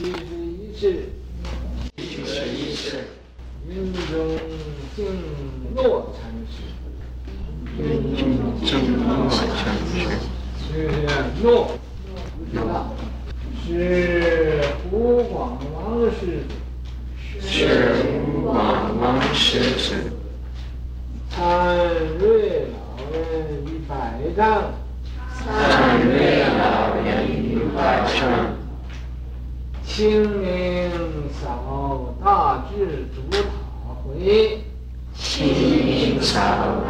七十一世，七十一世，云中净诺禅师，云中净诺禅师，是诺，是湖广王师，是广王师子，参瑞老人于百丈，参瑞老人于百丈。清明扫大智主塔回，清明扫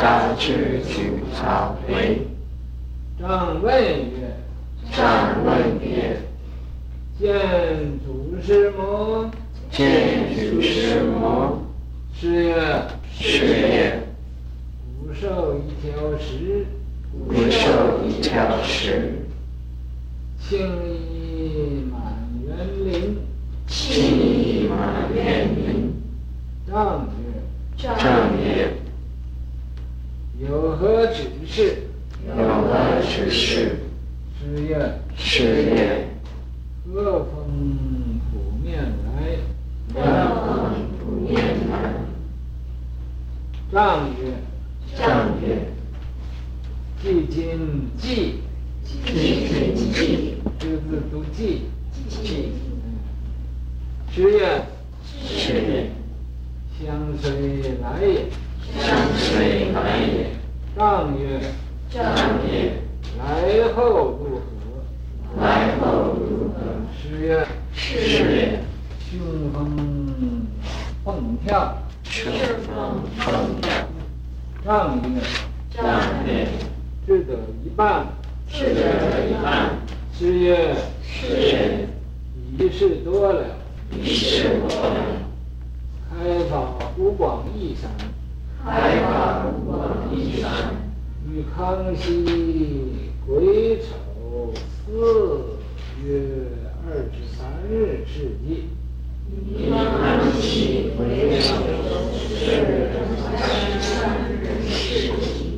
大智主塔回。正问曰：正问曰：见祖师母，见祖师母。师曰：师曰：古受一条石，古受一条石。青衣满园林，青衣满园林。张曰：张曰：有何指示？有何指示？师曰：师曰：鹤峰普面来。鹤峰普面来。张曰：张曰：寂今寂，寂今寂。这个字读寂。寂。师曰：师曰：相随来也。相随来也。张曰：张曰：来后如何？来后如何？师曰：师曰：雄风蹦跳。雄风蹦跳。张曰：张曰：智得一半。智得一半。师曰：师曰：已是多了。已是多了。开法湖广义山。开法湖广义山。与康熙癸丑四月二十三日世纪。于康熙癸丑四月二十三日世纪。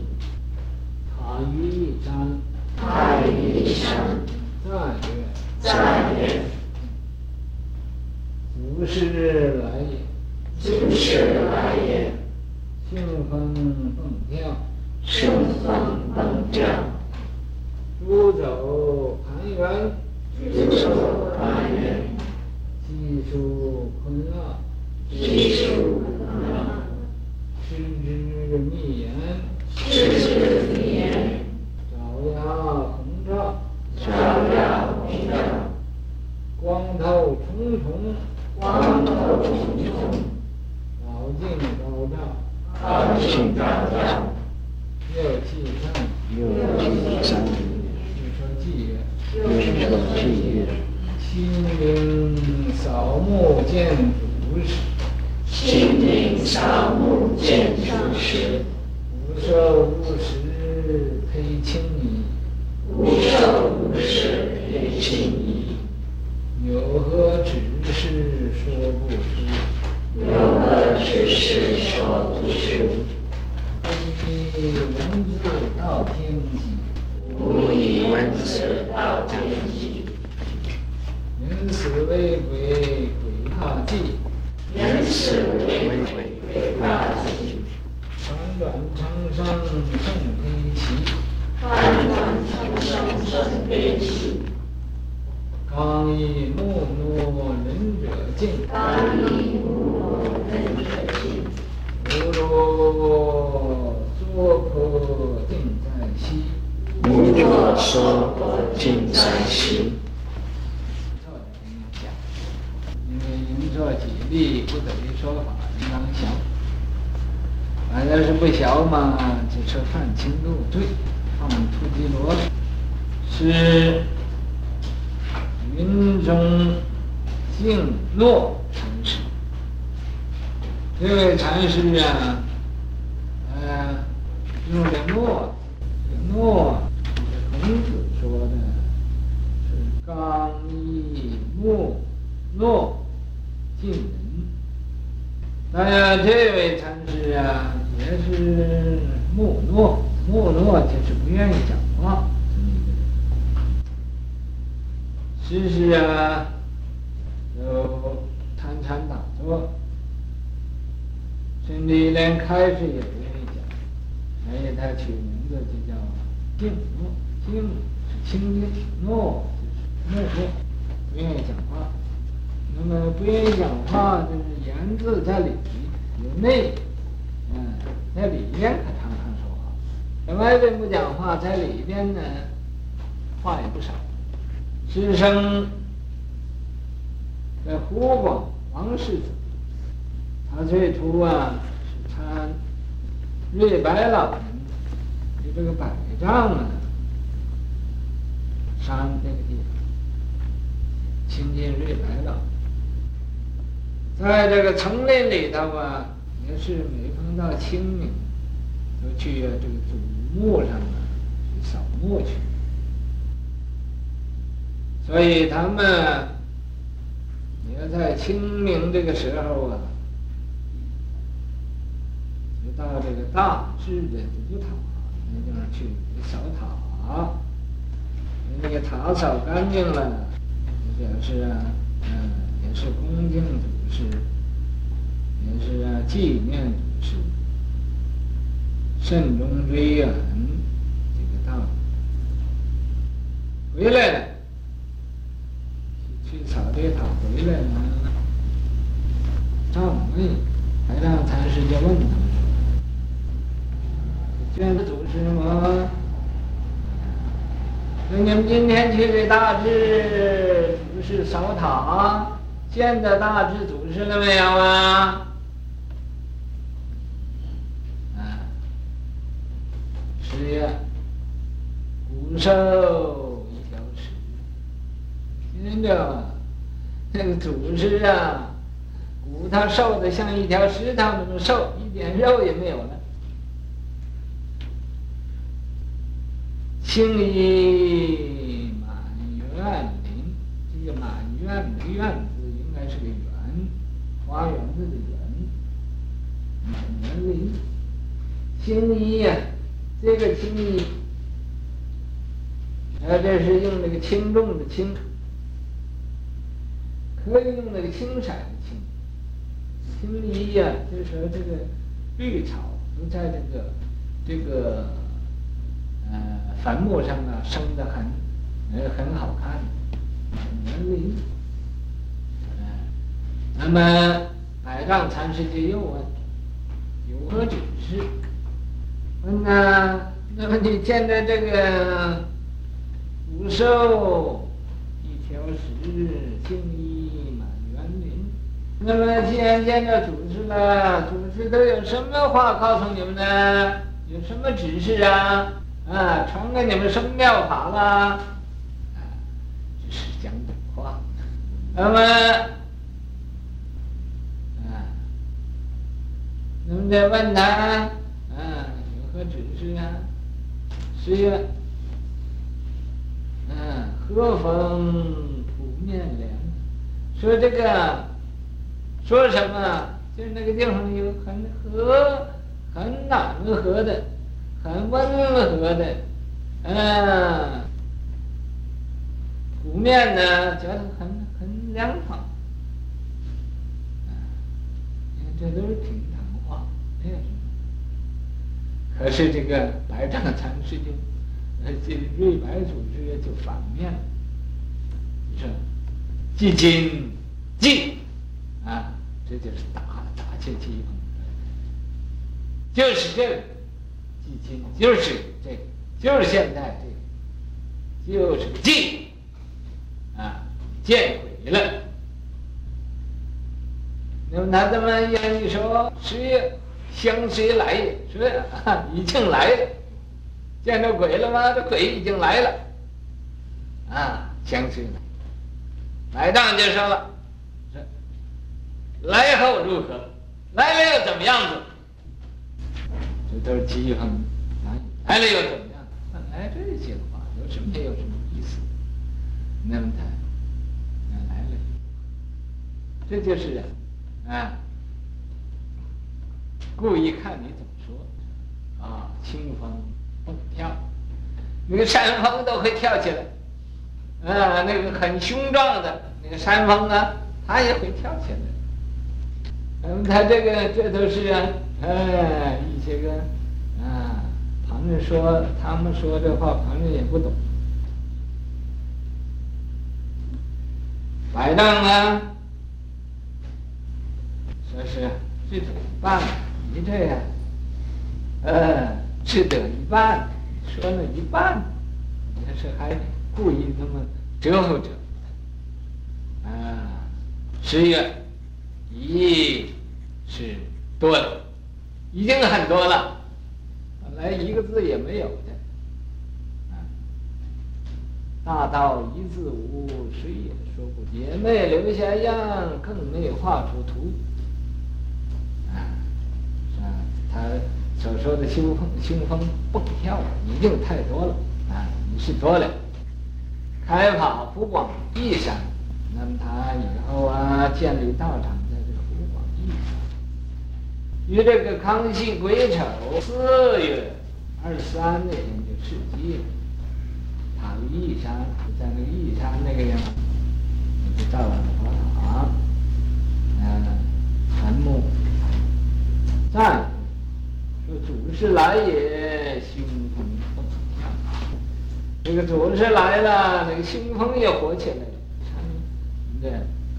无受无时披青衣。无受无时披青衣。有何指示说不出？有何指示说不出？不以文字道天机。不以文字道天机。人死为鬼，鬼怕忌。人死为鬼，鬼怕忌。翻转长生圣悲戚。翻转长生刚毅木讷仁者静。刚毅木讷仁者静。无作娑婆尽在悉。无作娑婆尽在悉。因为应作解力，不等于说法，应当小。反正是不小嘛，就说犯轻入罪，放突击罗是云中静诺禅师。这位禅师啊，呃，用的诺，诺，孔子说的是刚毅木讷敬人。当然，这位禅师啊，也是木讷，木讷就是不愿意讲话知识。啊，有参禅打坐，甚至连开始也不愿意讲，所以他取名字就叫静默，静是清静，默就是默默，不愿意讲话。那么不愿意讲话，就是言字在里有内，嗯，在里边可常常说话，在外边不讲话，在里边呢，话也不少。师生在湖广王世子，他最初啊是参瑞白老人的这个百丈啊山那个地方，亲近瑞白老。在这个丛林里头啊，也是每逢到清明，都去这个祖墓上啊去扫墓去。所以他们也在清明这个时候啊，就到这个大智的祖塔那地方去扫塔，那个塔扫干净了，表示啊，嗯，也是恭敬的。是，也是啊，纪念是慎终追远这个道理。回来了，去扫这塔回来了，赵魏还让禅师就问他们说：“见的祖师吗？那你们今天去给大智祖师扫塔？”见到大智祖师了没有啊？啊，是呀，骨瘦一条石，听着？那个组织啊，骨头瘦的像一条石头那么瘦，一点肉也没有了。青衣满园林，这个满院的院。花园子的园，满园林，青衣呀，这个青衣，啊，这是用那个轻重的轻，可以用那个青色的青。青衣呀，就是说这个绿草都在这个这个呃坟墓上啊生得很呃很好看，那么，百丈禅师就又问：“有何指示？”问呐，那么你见到这个骨瘦一条石，青衣。那么既然见到祖师了，祖师都有什么话告诉你们呢？有什么指示啊？啊，传给你们什么妙法了？啊，只是讲讲话。那么。那么再问他，啊，有何指示啊？是曰，嗯、啊，和风土面凉。说这个，说什么？就是那个地方有很和，很暖和的，很温和的，嗯、湖，面呢，觉得很很凉爽。你看这都是挺。可是这个白丈禅师就，呃，这瑞白祖师就反面了。你说，即今即，这就是打打切机锋，就是这个，即今就是这个，就是现在这个，就是即，啊，见鬼了。那么他怎么样？你说是？相随来也，说已经来了，见着鬼了吗？这鬼已经来了，啊，相随来。百丈就说了，来后如何？来了又怎么样子？这都是讥讽啊！来了又怎么样？来这些话有什么没有什么意思？那么他来了，这就是啊。故意看你怎么说，啊，清风蹦跳，那个山峰都会跳起来，啊，那个很雄壮的那个山峰啊，它也会跳起来。嗯，他这个这都是啊，哎，一些个啊，旁人说他们说这话，旁人也不懂。摆荡呢，说是只得一半，你这样，呃，只得一半，说了一半，也是还故意那么折磨着。啊，十月一是多了，已经很多了，本来一个字也没有的。大道一字无，谁也说不，也没留下样，更没有画出图。啊，啊，他所说的兴风兴风蹦跳已经太多了啊，已是多了。开法湖广义山。那么他以后啊，建立道场在这个湖广义山。于这个康熙癸丑四月二十三那天就事迹了。他义山在那个义山那个地方，就造了佛塔，嗯，坟墓，赞说祖师来也，凶风那。个祖师来了，那个兴风也火起来了。对，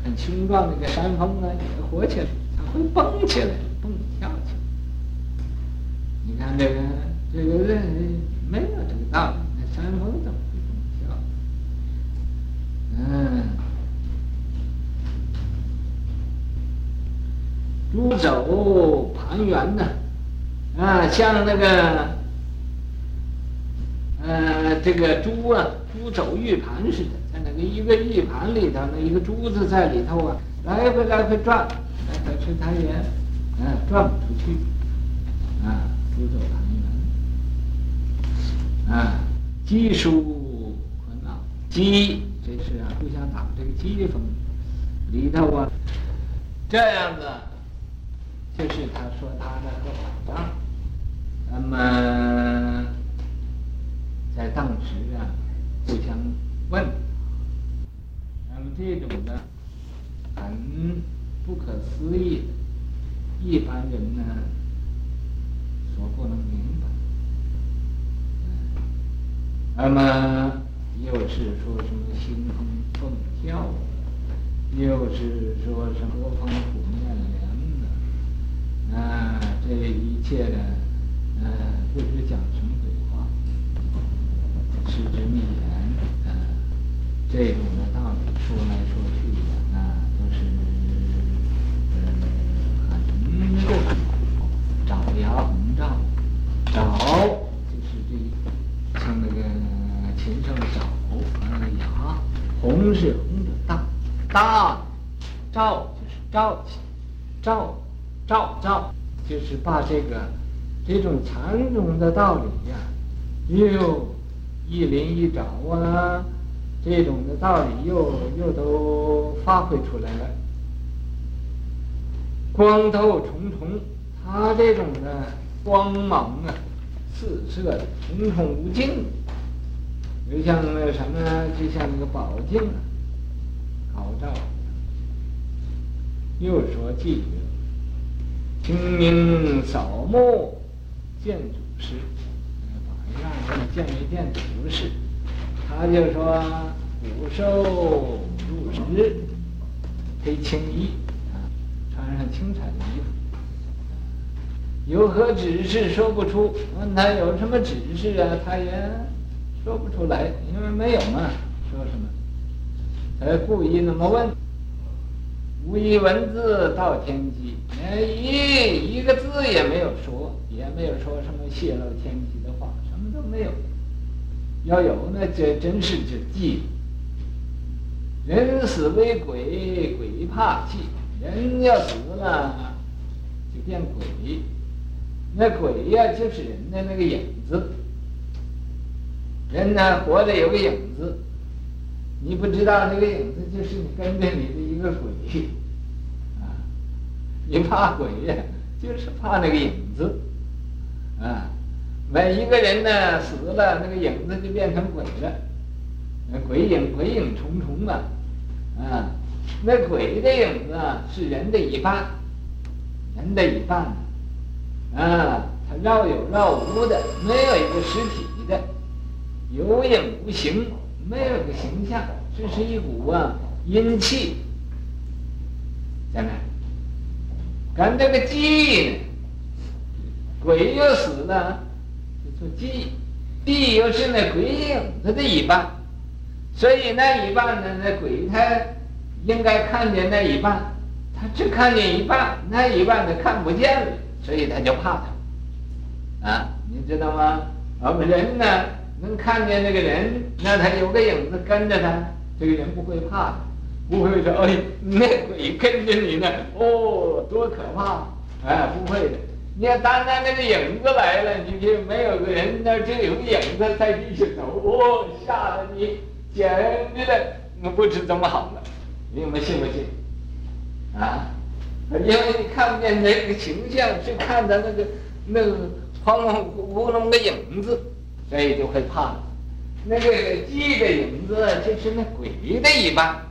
很雄壮的一个山峰啊，也火起来，它蹦起来，蹦跳起来。你看这个，这个人没有这个道理，那山峰怎么会蹦跳？嗯，猪走盘圆呢，啊，像那个，呃，这个猪啊，猪走玉盘似的。在那个一个玉盘里头，那一个珠子在里头啊，来回来回转，可是他也，嗯，转不出去，啊，不走盘圆，啊，机疏困恼，机这是啊，互相打这个机锋，里头啊，这样子，就是他说他的和法藏，那么在当时啊，互相问。那么这种的很不可思议的，一般人呢所不能明白。那么又是说什么兴风蹦跳，又是说什么波峰虎面莲的，啊，这一切的，呃，不知讲什么鬼话，实之秘言，啊，这种的道理。说来说去的，那都是嗯很个爪牙红照，爪就是这像那个琴上的爪，那个牙红是红的大，大照就是照起，照照照就是把这个这种禅宗的道理呀、又一鳞一爪啊。这种的道理又又都发挥出来了，光透重重，它这种的光芒啊，四射的，重重无尽，就像那个什么，就像那个宝镜啊，高照。又说记曰：清明扫墓见祖师，法让人见没见祖师？他就说：“古兽入室，披青衣，穿上青彩的衣服。有何指示？说不出。问他有什么指示啊？他也说不出来，因为没有嘛。说什么？他故意那么问。无一文字到天机，一一个字也没有说，也没有说什么泄露天机的话，什么都没有。”要有那这真是就忌，人死为鬼，鬼怕忌。人要死了，就变鬼。那鬼呀，就是人的那个影子。人呢，活着有个影子，你不知道那个影子就是你跟着你的一个鬼，啊，你怕鬼呀，就是怕那个影子，啊。每一个人呢，死了，那个影子就变成鬼了，鬼影鬼影重重嘛，啊，那鬼的影子，是人的一半，人的一半，啊，它绕有绕无的，没有一个实体的，有影无形，没有个形象，这是一股啊阴气，在那。跟这个鸡呢，鬼又死了，就做鸡，地又是那鬼影子的一半，所以那一半呢，那鬼他。应该看见那一半，他只看见一半，那一半他看不见了，所以他就怕他。啊，你知道吗？我们人呢，能看见那个人，那他有个影子跟着他，这个人不会怕的，不会说哎，那鬼跟着你呢，哦，多可怕！哎，不会的。你要单单那个影子来了，你就没有个人，那就有个影子在地上走，哦，吓得你简直的，我不知怎么好了。你们信不信？啊，因为你看不见那个形象，就看到那个那个黄黄乌龙的影子，所以就会怕。那个鸡的影子就是那鬼的一半，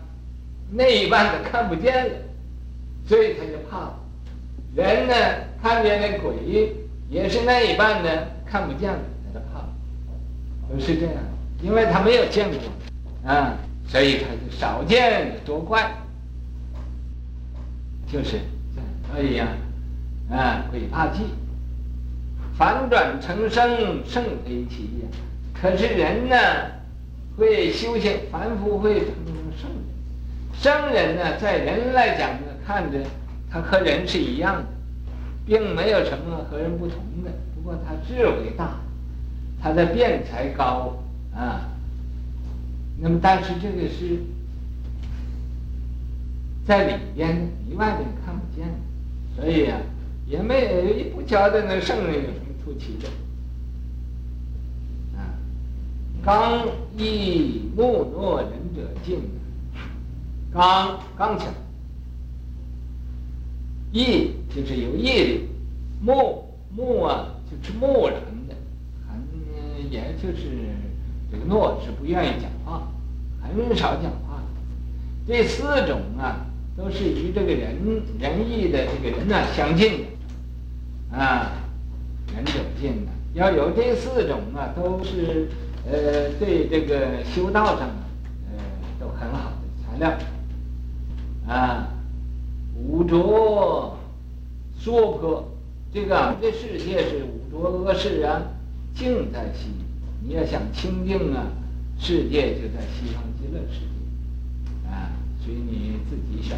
那一半他看不见了，所以他就怕。人呢，看见那鬼也是那一半呢，看不见了，他就怕。都是这样，因为他没有见过，啊。所以他就少见多怪，就是这样。所以呀，啊，鬼怕鸡，反转成圣，圣非其也。可是人呢，会修行，凡夫会成圣人。圣人呢，在人来讲呢，看着他和人是一样的，并没有什么和人不同的。不过他智慧大，他的辩才高啊。那么，但是这个是在里边，里外边看不见，所以、啊，也没有也不晓得那圣人出奇的。啊，刚毅木讷仁者静，刚刚强，毅就是有毅力，木木啊就是木然的，很也就是。这个诺是不愿意讲话，很少讲话。这四种啊，都是与这个人仁义的这个人呢相近的，啊，仁者进的。要有这四种啊，都是呃对这个修道上啊，呃都很好的材料。啊，五浊娑婆，这个这世界是五浊恶世啊，净在西。你要想清净啊，世界就在西方极乐世界，啊，所以你自己选。